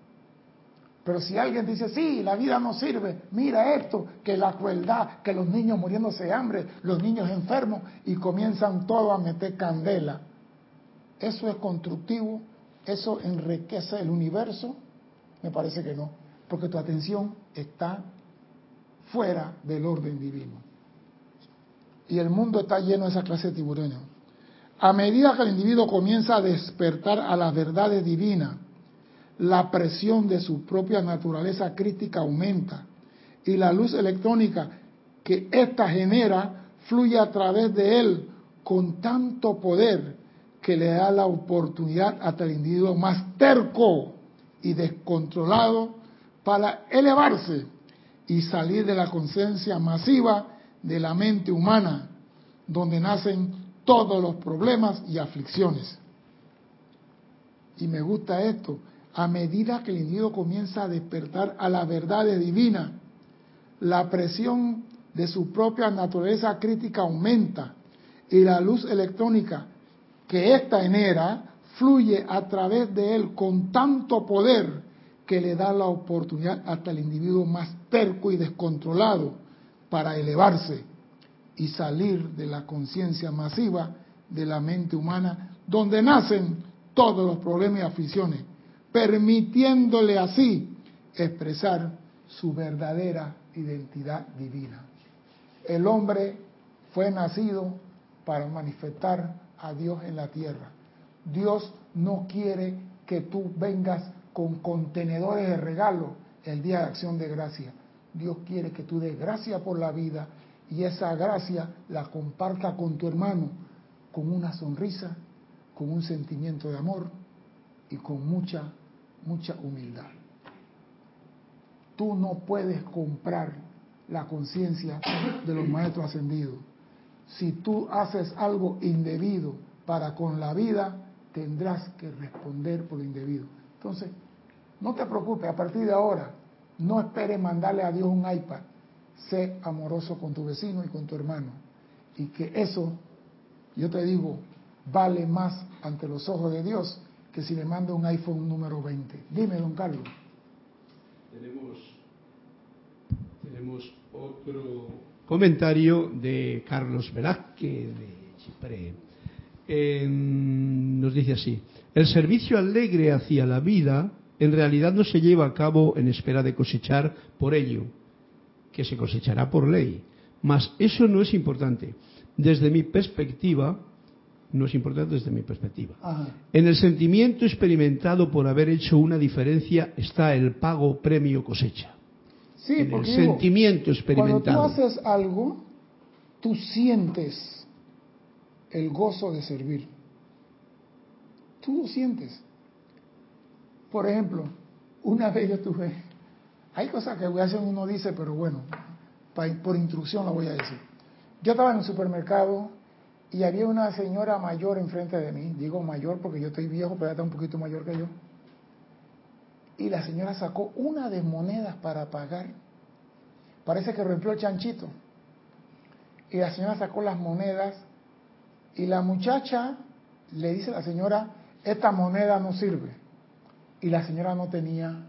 Pero si alguien dice, sí, la vida no sirve, mira esto, que la crueldad, que los niños muriéndose de hambre, los niños enfermos, y comienzan todos a meter candela. ¿Eso es constructivo? ¿Eso enriquece el universo? Me parece que no, porque tu atención está fuera del orden divino. Y el mundo está lleno de esa clase de tiburones. A medida que el individuo comienza a despertar a las verdades divinas, la presión de su propia naturaleza crítica aumenta y la luz electrónica que ésta genera fluye a través de él con tanto poder que le da la oportunidad hasta el individuo más terco y descontrolado para elevarse y salir de la conciencia masiva de la mente humana, donde nacen todos los problemas y aflicciones. Y me gusta esto, a medida que el individuo comienza a despertar a la verdad divina, la presión de su propia naturaleza crítica aumenta y la luz electrónica que ésta genera fluye a través de él con tanto poder que le da la oportunidad hasta el individuo más terco y descontrolado para elevarse y salir de la conciencia masiva de la mente humana, donde nacen todos los problemas y aficiones, permitiéndole así expresar su verdadera identidad divina. El hombre fue nacido para manifestar a Dios en la tierra. Dios no quiere que tú vengas con contenedores de regalo el día de acción de gracia. Dios quiere que tú des gracia por la vida y esa gracia la comparta con tu hermano con una sonrisa, con un sentimiento de amor y con mucha mucha humildad. Tú no puedes comprar la conciencia de los maestros ascendidos. Si tú haces algo indebido para con la vida, tendrás que responder por lo indebido. Entonces, no te preocupes, a partir de ahora, no esperes mandarle a Dios un iPad. Sé amoroso con tu vecino y con tu hermano. Y que eso, yo te digo, vale más ante los ojos de Dios que si le mando un iPhone número 20. Dime, don Carlos. Tenemos, tenemos otro comentario de Carlos Velázquez de Chipre. nos dice así, el servicio alegre hacia la vida en realidad no se lleva a cabo en espera de cosechar por ello, que se cosechará por ley. Mas eso no es importante. Desde mi perspectiva, no es importante desde mi perspectiva. En el sentimiento experimentado por haber hecho una diferencia está el pago premio cosecha. Sí, en el sentimiento experimentado. Cuando tú haces algo, tú sientes el gozo de servir. Tú lo sientes. Por ejemplo, una vez yo tuve, hay cosas que a veces uno dice, pero bueno, por instrucción lo voy a decir. Yo estaba en un supermercado y había una señora mayor enfrente de mí, digo mayor porque yo estoy viejo, pero está un poquito mayor que yo. Y la señora sacó una de monedas para pagar. Parece que rompió el chanchito. Y la señora sacó las monedas y la muchacha le dice a la señora, esta moneda no sirve. Y la señora no tenía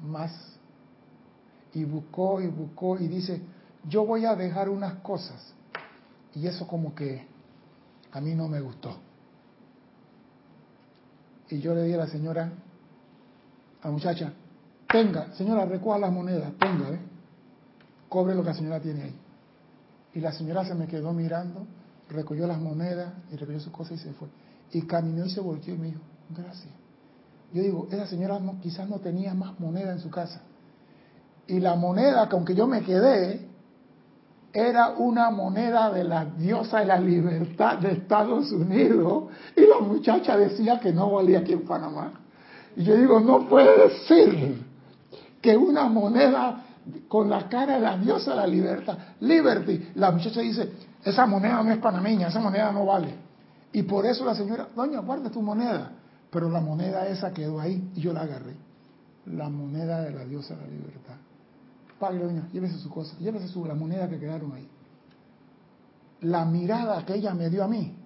más. Y buscó y buscó y dice, yo voy a dejar unas cosas y eso como que a mí no me gustó. Y yo le di a la señora, a la muchacha, tenga, señora, recoja las monedas, tenga, ¿eh? cobre lo que la señora tiene ahí. Y la señora se me quedó mirando, recogió las monedas y recogió sus cosas y se fue. Y caminó y se volteó y me dijo, gracias. Yo digo, esa señora quizás no tenía más moneda en su casa. Y la moneda que aunque yo me quedé, era una moneda de la diosa de la libertad de Estados Unidos y la muchacha decía que no valía aquí en Panamá. Y yo digo, no puede ser que una moneda con la cara de la diosa de la libertad, Liberty, la muchacha dice, esa moneda no es panameña, esa moneda no vale. Y por eso la señora, doña, guarda tu moneda. Pero la moneda esa quedó ahí y yo la agarré. La moneda de la diosa de la libertad llévese su cosa, llévese su, la moneda que quedaron ahí. La mirada que ella me dio a mí,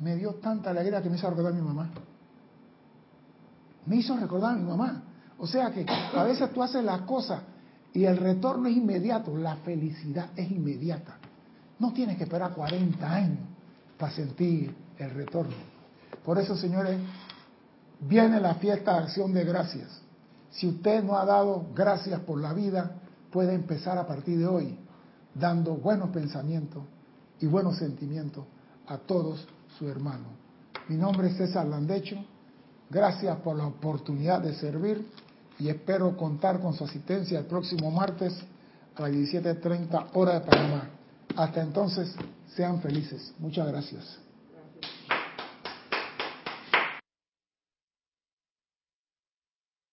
me dio tanta alegría que me hizo recordar a mi mamá. Me hizo recordar a mi mamá. O sea que a veces tú haces las cosas y el retorno es inmediato, la felicidad es inmediata. No tienes que esperar 40 años para sentir el retorno. Por eso, señores, viene la fiesta de acción de gracias. Si usted no ha dado gracias por la vida, puede empezar a partir de hoy dando buenos pensamientos y buenos sentimientos a todos sus hermanos. Mi nombre es César Landecho. Gracias por la oportunidad de servir y espero contar con su asistencia el próximo martes a las 17.30 hora de Panamá. Hasta entonces, sean felices. Muchas gracias.